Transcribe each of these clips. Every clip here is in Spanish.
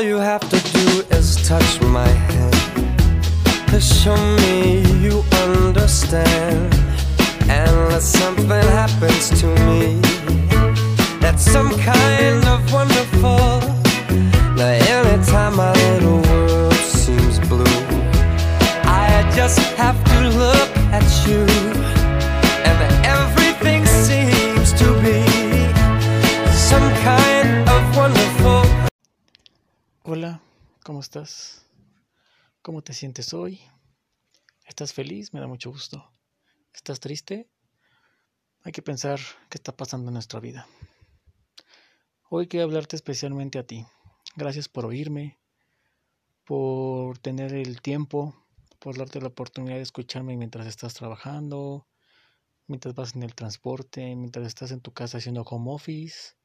All you have to do is touch my hand to show me you understand. And unless something happens to me, that's some kind of wonderful. ¿Cómo estás? ¿Cómo te sientes hoy? ¿Estás feliz? Me da mucho gusto. ¿Estás triste? Hay que pensar qué está pasando en nuestra vida. Hoy quiero hablarte especialmente a ti. Gracias por oírme, por tener el tiempo, por darte la oportunidad de escucharme mientras estás trabajando, mientras vas en el transporte, mientras estás en tu casa haciendo home office,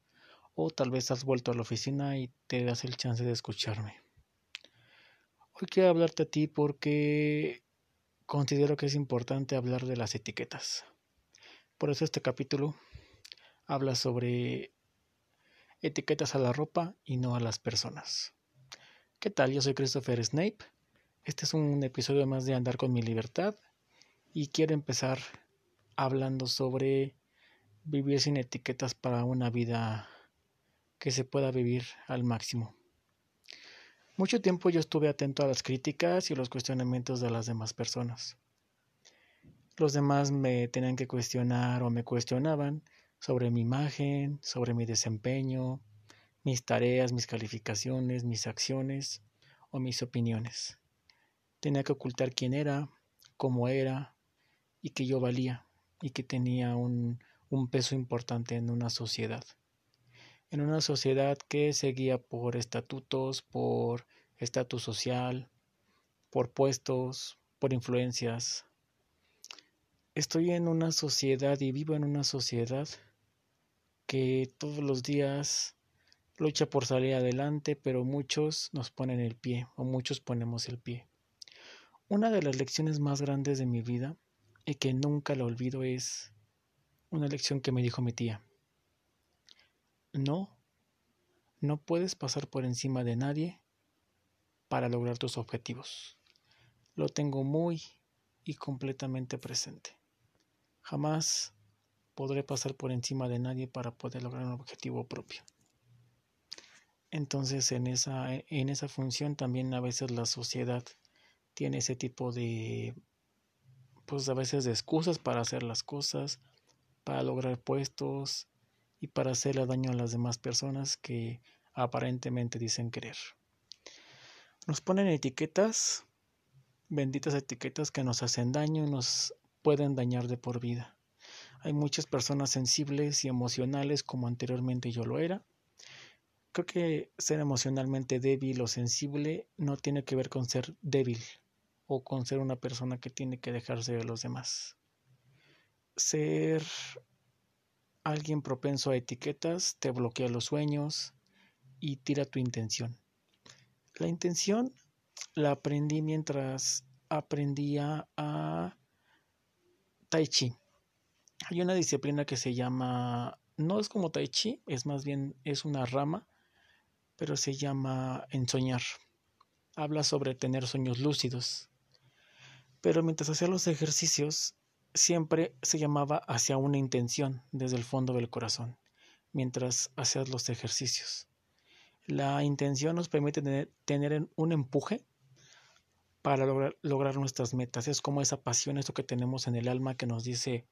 o tal vez has vuelto a la oficina y te das el chance de escucharme. Hoy quiero hablarte a ti porque considero que es importante hablar de las etiquetas. Por eso este capítulo habla sobre etiquetas a la ropa y no a las personas. ¿Qué tal? Yo soy Christopher Snape. Este es un episodio más de Andar con mi libertad y quiero empezar hablando sobre vivir sin etiquetas para una vida que se pueda vivir al máximo. Mucho tiempo yo estuve atento a las críticas y los cuestionamientos de las demás personas. Los demás me tenían que cuestionar o me cuestionaban sobre mi imagen, sobre mi desempeño, mis tareas, mis calificaciones, mis acciones o mis opiniones. Tenía que ocultar quién era, cómo era y que yo valía y que tenía un, un peso importante en una sociedad. En una sociedad que seguía por estatutos, por estatus social, por puestos, por influencias. Estoy en una sociedad y vivo en una sociedad que todos los días lucha por salir adelante, pero muchos nos ponen el pie o muchos ponemos el pie. Una de las lecciones más grandes de mi vida y que nunca la olvido es una lección que me dijo mi tía. No, no puedes pasar por encima de nadie para lograr tus objetivos. Lo tengo muy y completamente presente. Jamás podré pasar por encima de nadie para poder lograr un objetivo propio. Entonces en esa, en esa función también a veces la sociedad tiene ese tipo de, pues a veces de excusas para hacer las cosas, para lograr puestos y para hacerle daño a las demás personas que aparentemente dicen querer. Nos ponen etiquetas, benditas etiquetas que nos hacen daño y nos pueden dañar de por vida. Hay muchas personas sensibles y emocionales como anteriormente yo lo era. Creo que ser emocionalmente débil o sensible no tiene que ver con ser débil o con ser una persona que tiene que dejarse de los demás. Ser alguien propenso a etiquetas te bloquea los sueños y tira tu intención. La intención la aprendí mientras aprendía a Tai Chi. Hay una disciplina que se llama, no es como Tai Chi, es más bien, es una rama, pero se llama ensoñar. Habla sobre tener sueños lúcidos. Pero mientras hacía los ejercicios, siempre se llamaba hacia una intención desde el fondo del corazón, mientras hacías los ejercicios. La intención nos permite tener, un empuje para lograr, lograr, nuestras metas. Es como esa pasión, eso que tenemos en el alma que nos dice,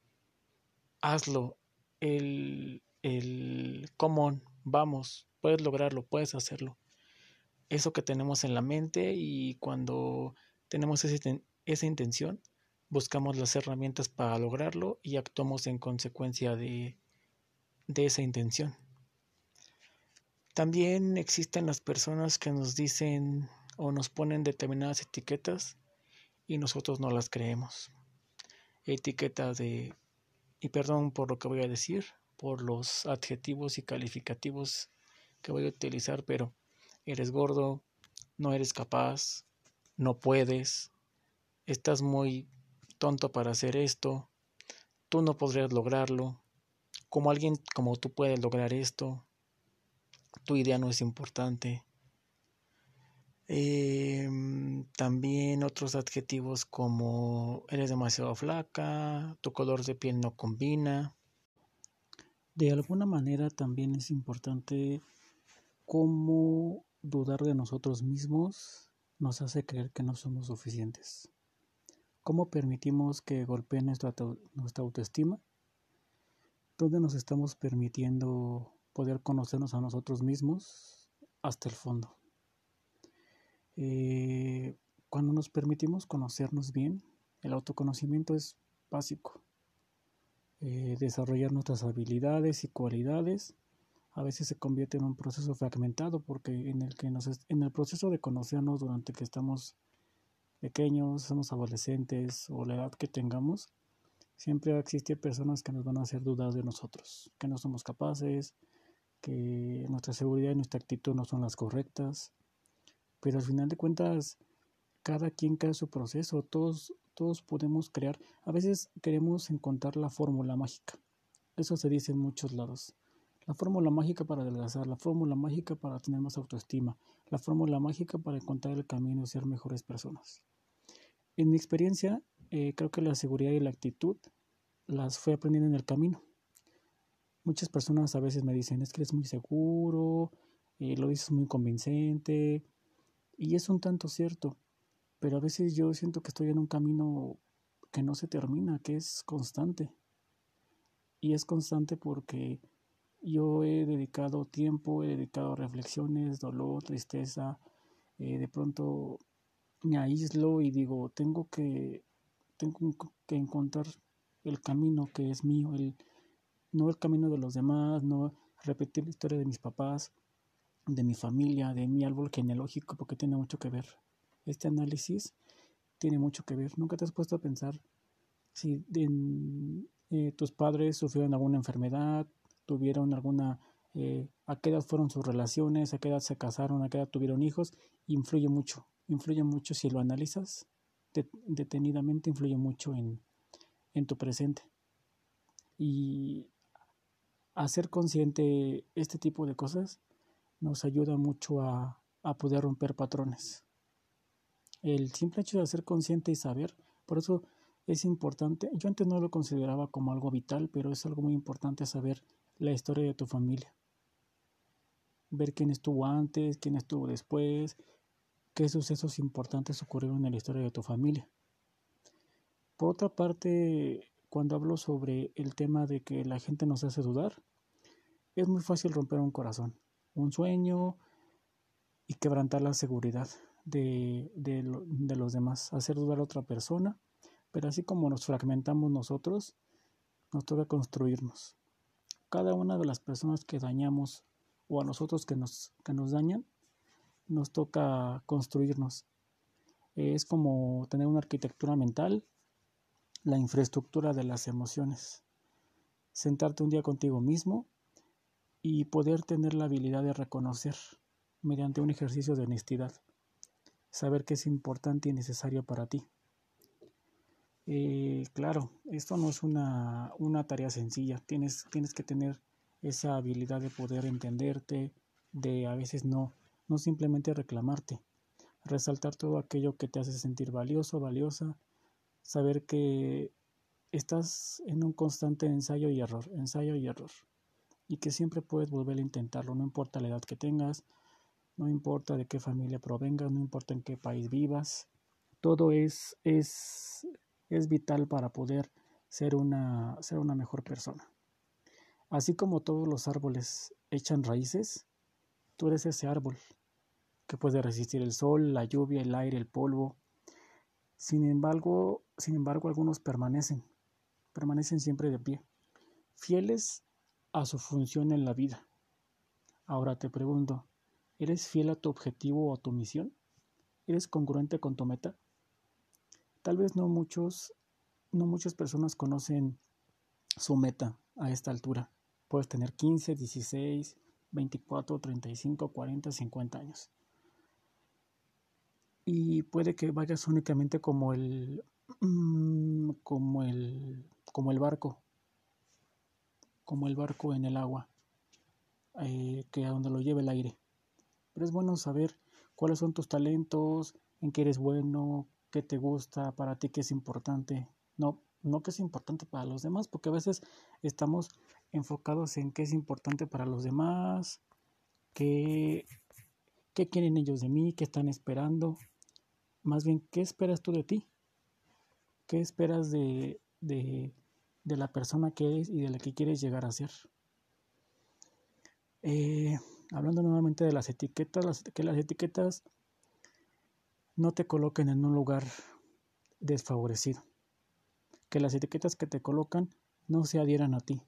hazlo, el, el cómo, vamos, puedes lograrlo, puedes hacerlo. Eso que tenemos en la mente y cuando tenemos esa intención, buscamos las herramientas para lograrlo y actuamos en consecuencia de, de esa intención. También existen las personas que nos dicen o nos ponen determinadas etiquetas y nosotros no las creemos. Etiquetas de, y perdón por lo que voy a decir, por los adjetivos y calificativos que voy a utilizar, pero eres gordo, no eres capaz, no puedes, estás muy tonto para hacer esto, tú no podrías lograrlo, como alguien como tú puedes lograr esto, tu idea no es importante. Em, también otros adjetivos como eres demasiado flaca, tu color de piel no combina. De alguna manera también es importante cómo dudar de nosotros mismos nos hace creer que no somos suficientes. ¿Cómo permitimos que golpee nuestra, nuestra autoestima? ¿Dónde nos estamos permitiendo poder conocernos a nosotros mismos hasta el fondo? Eh, cuando nos permitimos conocernos bien, el autoconocimiento es básico. Eh, desarrollar nuestras habilidades y cualidades a veces se convierte en un proceso fragmentado porque en el que nos en el proceso de conocernos durante que estamos pequeños, somos adolescentes o la edad que tengamos, siempre va a existir personas que nos van a hacer dudar de nosotros, que no somos capaces, que nuestra seguridad y nuestra actitud no son las correctas, pero al final de cuentas, cada quien crea su proceso, todos, todos podemos crear. A veces queremos encontrar la fórmula mágica. Eso se dice en muchos lados. La fórmula mágica para adelgazar, la fórmula mágica para tener más autoestima, la fórmula mágica para encontrar el camino y ser mejores personas. En mi experiencia, eh, creo que la seguridad y la actitud las fui aprendiendo en el camino. Muchas personas a veces me dicen, es que eres muy seguro, eh, lo dices muy convincente, y es un tanto cierto, pero a veces yo siento que estoy en un camino que no se termina, que es constante. Y es constante porque yo he dedicado tiempo, he dedicado reflexiones, dolor, tristeza, eh, de pronto me aíslo y digo, tengo que, tengo que encontrar el camino que es mío, el, no el camino de los demás, no repetir la historia de mis papás, de mi familia, de mi árbol genealógico, porque tiene mucho que ver. Este análisis tiene mucho que ver. Nunca te has puesto a pensar si eh, tus padres sufrieron alguna enfermedad, tuvieron alguna, eh, a qué edad fueron sus relaciones, a qué edad se casaron, a qué edad tuvieron hijos, influye mucho. Influye mucho si lo analizas detenidamente, influye mucho en, en tu presente. Y hacer consciente este tipo de cosas nos ayuda mucho a, poder romper patrones. El simple hecho de ser consciente y saber, por eso es importante, yo antes no lo consideraba como algo vital, pero es algo muy importante saber la historia de tu familia. Ver quién estuvo antes, quién estuvo después, qué sucesos importantes ocurrieron en la historia de tu familia. Por otra parte, cuando hablo sobre el tema de que la gente nos hace dudar, es muy fácil romper un corazón un sueño y quebrantar la seguridad de, de, los demás, hacer dudar a otra persona, pero así como nos fragmentamos nosotros, nos toca construirnos. Cada una de las personas que dañamos o a nosotros que nos, que nos dañan, nos toca construirnos. Es como tener una arquitectura mental, la infraestructura de las emociones. Sentarte un día contigo mismo y poder tener la habilidad de reconocer mediante un ejercicio de honestidad, saber que es importante y necesario para ti. Eh, claro, esto no es una, una tarea sencilla, tienes, tienes que tener esa habilidad de poder entenderte, de a veces no, no simplemente reclamarte, resaltar todo aquello que te hace sentir valioso, valiosa, saber que estás en un constante ensayo y error, ensayo y error y que siempre puedes volver a intentarlo, no importa la edad que tengas, no importa de qué familia provengas, no importa en qué país vivas, todo es, es, es vital para poder ser una, ser una mejor persona. Así como todos los árboles echan raíces, tú eres ese árbol que puede resistir el sol, la lluvia, el aire, el polvo. Sin embargo, sin embargo, algunos permanecen, permanecen siempre de pie, fieles a su función en la vida. Ahora te pregunto, ¿eres fiel a tu objetivo o a tu misión? ¿Eres congruente con tu meta? Tal vez no muchos, no muchas personas conocen su meta a esta altura. Puedes tener 15, 16, 24, 35, 40, 50 años. Y puede que vayas únicamente como el mm, como el como el barco como el barco en el agua, eh, que a donde lo lleve el aire. Pero es bueno saber cuáles son tus talentos, en qué eres bueno, qué te gusta, para ti qué es importante. No, no que es importante para los demás, porque a veces estamos enfocados en qué es importante para los demás, qué, qué quieren ellos de mí, qué están esperando. Más bien, ¿qué esperas tú de ti? ¿Qué esperas de, de, de la persona que eres y de la que quieres llegar a ser? Eh, hablando nuevamente de las etiquetas, que las etiquetas no te coloquen en un lugar desfavorecido. Que las etiquetas que te colocan no se adhieran a ti.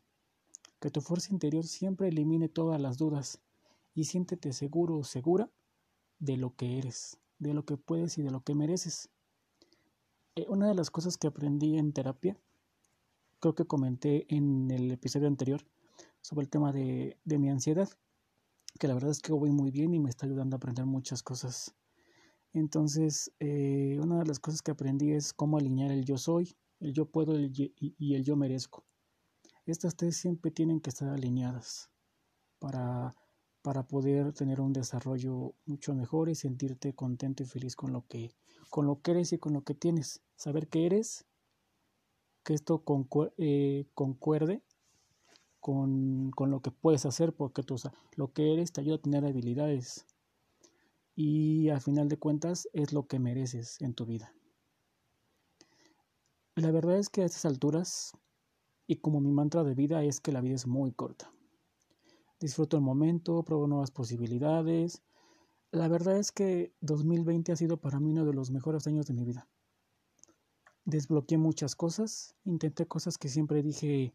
Que tu fuerza interior siempre elimine todas las dudas y siéntete seguro o segura de lo que eres, de lo que puedes y de lo que mereces. Eh, una de las cosas que aprendí en terapia, creo que comenté en el episodio anterior sobre el tema de, de mi ansiedad, que la verdad es que voy muy bien y me está ayudando a aprender muchas cosas. Entonces, eh, una de las cosas que aprendí es cómo alinear el yo soy, el yo puedo y el yo merezco. Estas tres siempre tienen que estar alineadas para, para poder tener un desarrollo mucho mejor y sentirte contento y feliz con lo que, con lo que eres y con lo que tienes. Saber que eres, que esto eh, concuerde con, con, lo que puedes hacer, porque tú, lo que eres te ayuda a tener habilidades y al final de cuentas es lo que mereces en tu vida. La verdad es que a estas alturas, y como mi mantra de vida es que la vida es muy corta. Disfruto el momento, pruebo nuevas posibilidades. La verdad es que 2020 ha sido para mí uno de los mejores años de mi vida. Desbloqueé muchas cosas, intenté cosas que siempre dije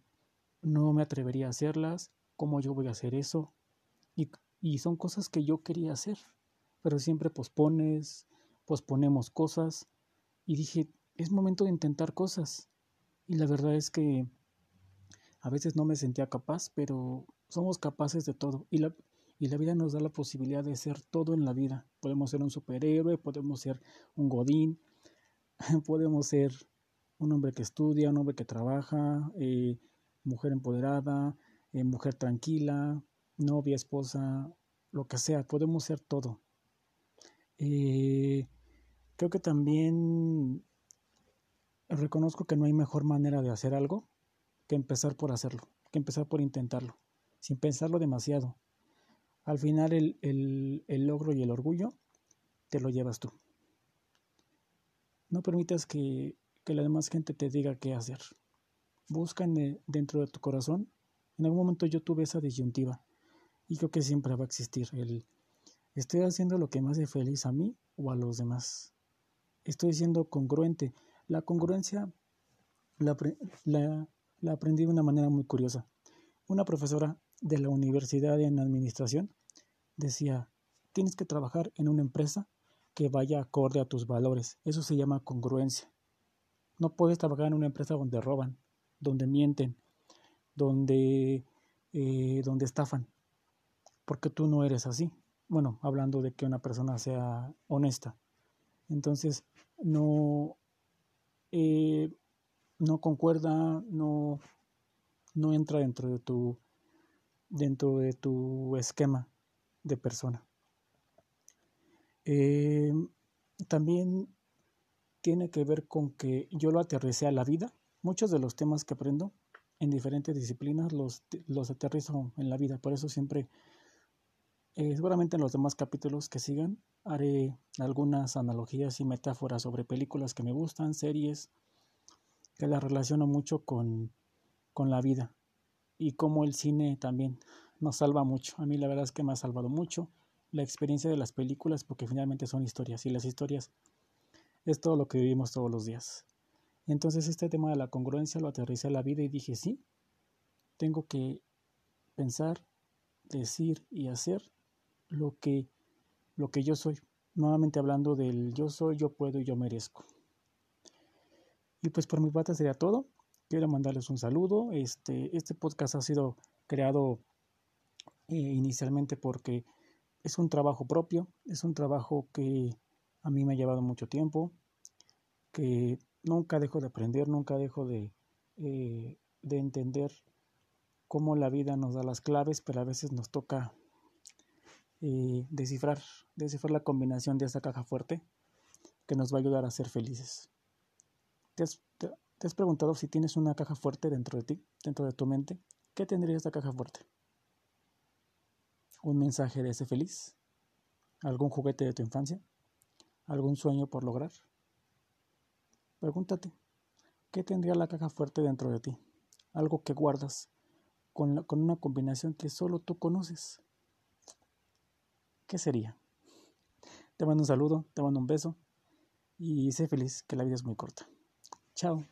no me atrevería a hacerlas, cómo yo voy a hacer eso, y, y son cosas que yo quería hacer pero siempre pospones, posponemos cosas y dije, es momento de intentar cosas. Y la verdad es que a veces no me sentía capaz, pero somos capaces de todo y la, y la vida nos da la posibilidad de ser todo en la vida. Podemos ser un superhéroe, podemos ser un godín, podemos ser un hombre que estudia, un hombre que trabaja, eh, mujer empoderada, eh, mujer tranquila, novia, esposa, lo que sea, podemos ser todo. Eh, creo que también reconozco que no hay mejor manera de hacer algo que empezar por hacerlo, que empezar por intentarlo, sin pensarlo demasiado. Al final el, el logro y el orgullo te lo llevas tú. No permitas que, que la demás gente te diga qué hacer. Busca dentro de tu corazón. En algún momento yo tuve esa disyuntiva y creo que siempre va a existir el ¿Estoy haciendo lo que me hace feliz a mí o a los demás? Estoy siendo congruente. La congruencia la, aprendí de una manera muy curiosa. Una profesora de la universidad en administración decía, tienes que trabajar en una empresa que vaya acorde a tus valores. Eso se llama congruencia. No puedes trabajar en una empresa donde roban, donde mienten, donde, eh, donde estafan, porque tú no eres así bueno, hablando de que una persona sea honesta. Entonces, no, eh, no concuerda, no, no entra dentro de tu dentro de tu esquema de persona. Eh, también tiene que ver con que yo lo aterricé a la vida. Muchos de los temas que aprendo en diferentes disciplinas los, los aterrizo en la vida. Por eso siempre eh, seguramente en los demás capítulos que sigan haré algunas analogías y metáforas sobre películas que me gustan, series, que las relaciono mucho con, con la vida y cómo el cine también nos salva mucho. A mí la verdad es que me ha salvado mucho la experiencia de las películas porque finalmente son historias y las historias es todo lo que vivimos todos los días. Entonces este tema de la congruencia lo aterricé a la vida y dije, sí, tengo que pensar, decir y hacer lo que, lo que yo soy. Nuevamente hablando del yo soy, yo puedo y yo merezco. Y pues por mi parte sería todo. Quiero mandarles un saludo. Este, este podcast ha sido creado eh, inicialmente porque es un trabajo propio, es un trabajo que a mí me ha llevado mucho tiempo, que nunca dejo de aprender, nunca dejo de, eh, de entender cómo la vida nos da las claves, pero a veces nos toca eh, descifrar, descifrar la combinación de esta caja fuerte que nos va a ayudar a ser felices. ¿Te has, preguntado si tienes una caja fuerte dentro de ti, dentro de tu mente? ¿Qué tendría esta caja fuerte? ¿Un mensaje de ese feliz? ¿Algún juguete de tu infancia? ¿Algún sueño por lograr? Pregúntate, ¿qué tendría la caja fuerte dentro de ti? Algo que guardas con, con una combinación que solo tú conoces. ¿Qué sería? Te mando un saludo, te mando un beso y sé feliz, que la vida es muy corta. So.